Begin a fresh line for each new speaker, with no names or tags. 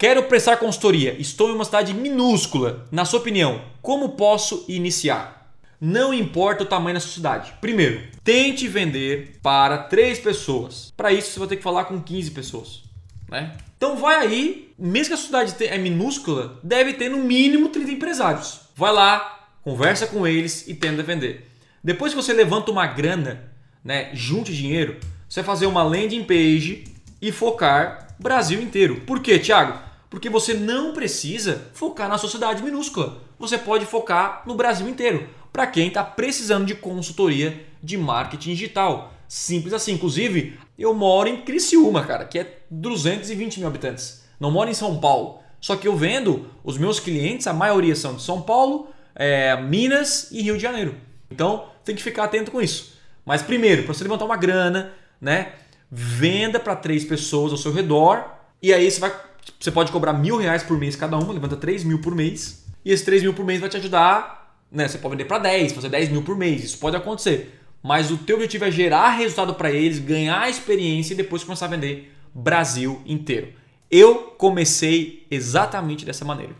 Quero prestar consultoria. Estou em uma cidade minúscula. Na sua opinião, como posso iniciar? Não importa o tamanho da sua cidade. Primeiro, tente vender para três pessoas. Para isso, você vai ter que falar com 15 pessoas. Né? Então vai aí, mesmo que a cidade é minúscula, deve ter no mínimo 30 empresários. Vai lá, conversa com eles e tenta vender. Depois que você levanta uma grana, né, junte dinheiro, você vai fazer uma landing page e focar Brasil inteiro. Por quê, Thiago? Porque você não precisa focar na sua cidade minúscula. Você pode focar no Brasil inteiro. Para quem está precisando de consultoria de marketing digital. Simples assim. Inclusive, eu moro em Criciúma, cara, que é 220 mil habitantes. Não moro em São Paulo. Só que eu vendo, os meus clientes, a maioria são de São Paulo, é, Minas e Rio de Janeiro. Então, tem que ficar atento com isso. Mas primeiro, para você levantar uma grana, né? Venda para três pessoas ao seu redor. E aí você vai você pode cobrar mil reais por mês cada uma, levanta 3 mil por mês. E esses 3 mil por mês vai te ajudar, né? Você pode vender para 10, fazer 10 mil por mês, isso pode acontecer. Mas o teu objetivo é gerar resultado para eles, ganhar experiência e depois começar a vender Brasil inteiro. Eu comecei exatamente dessa maneira.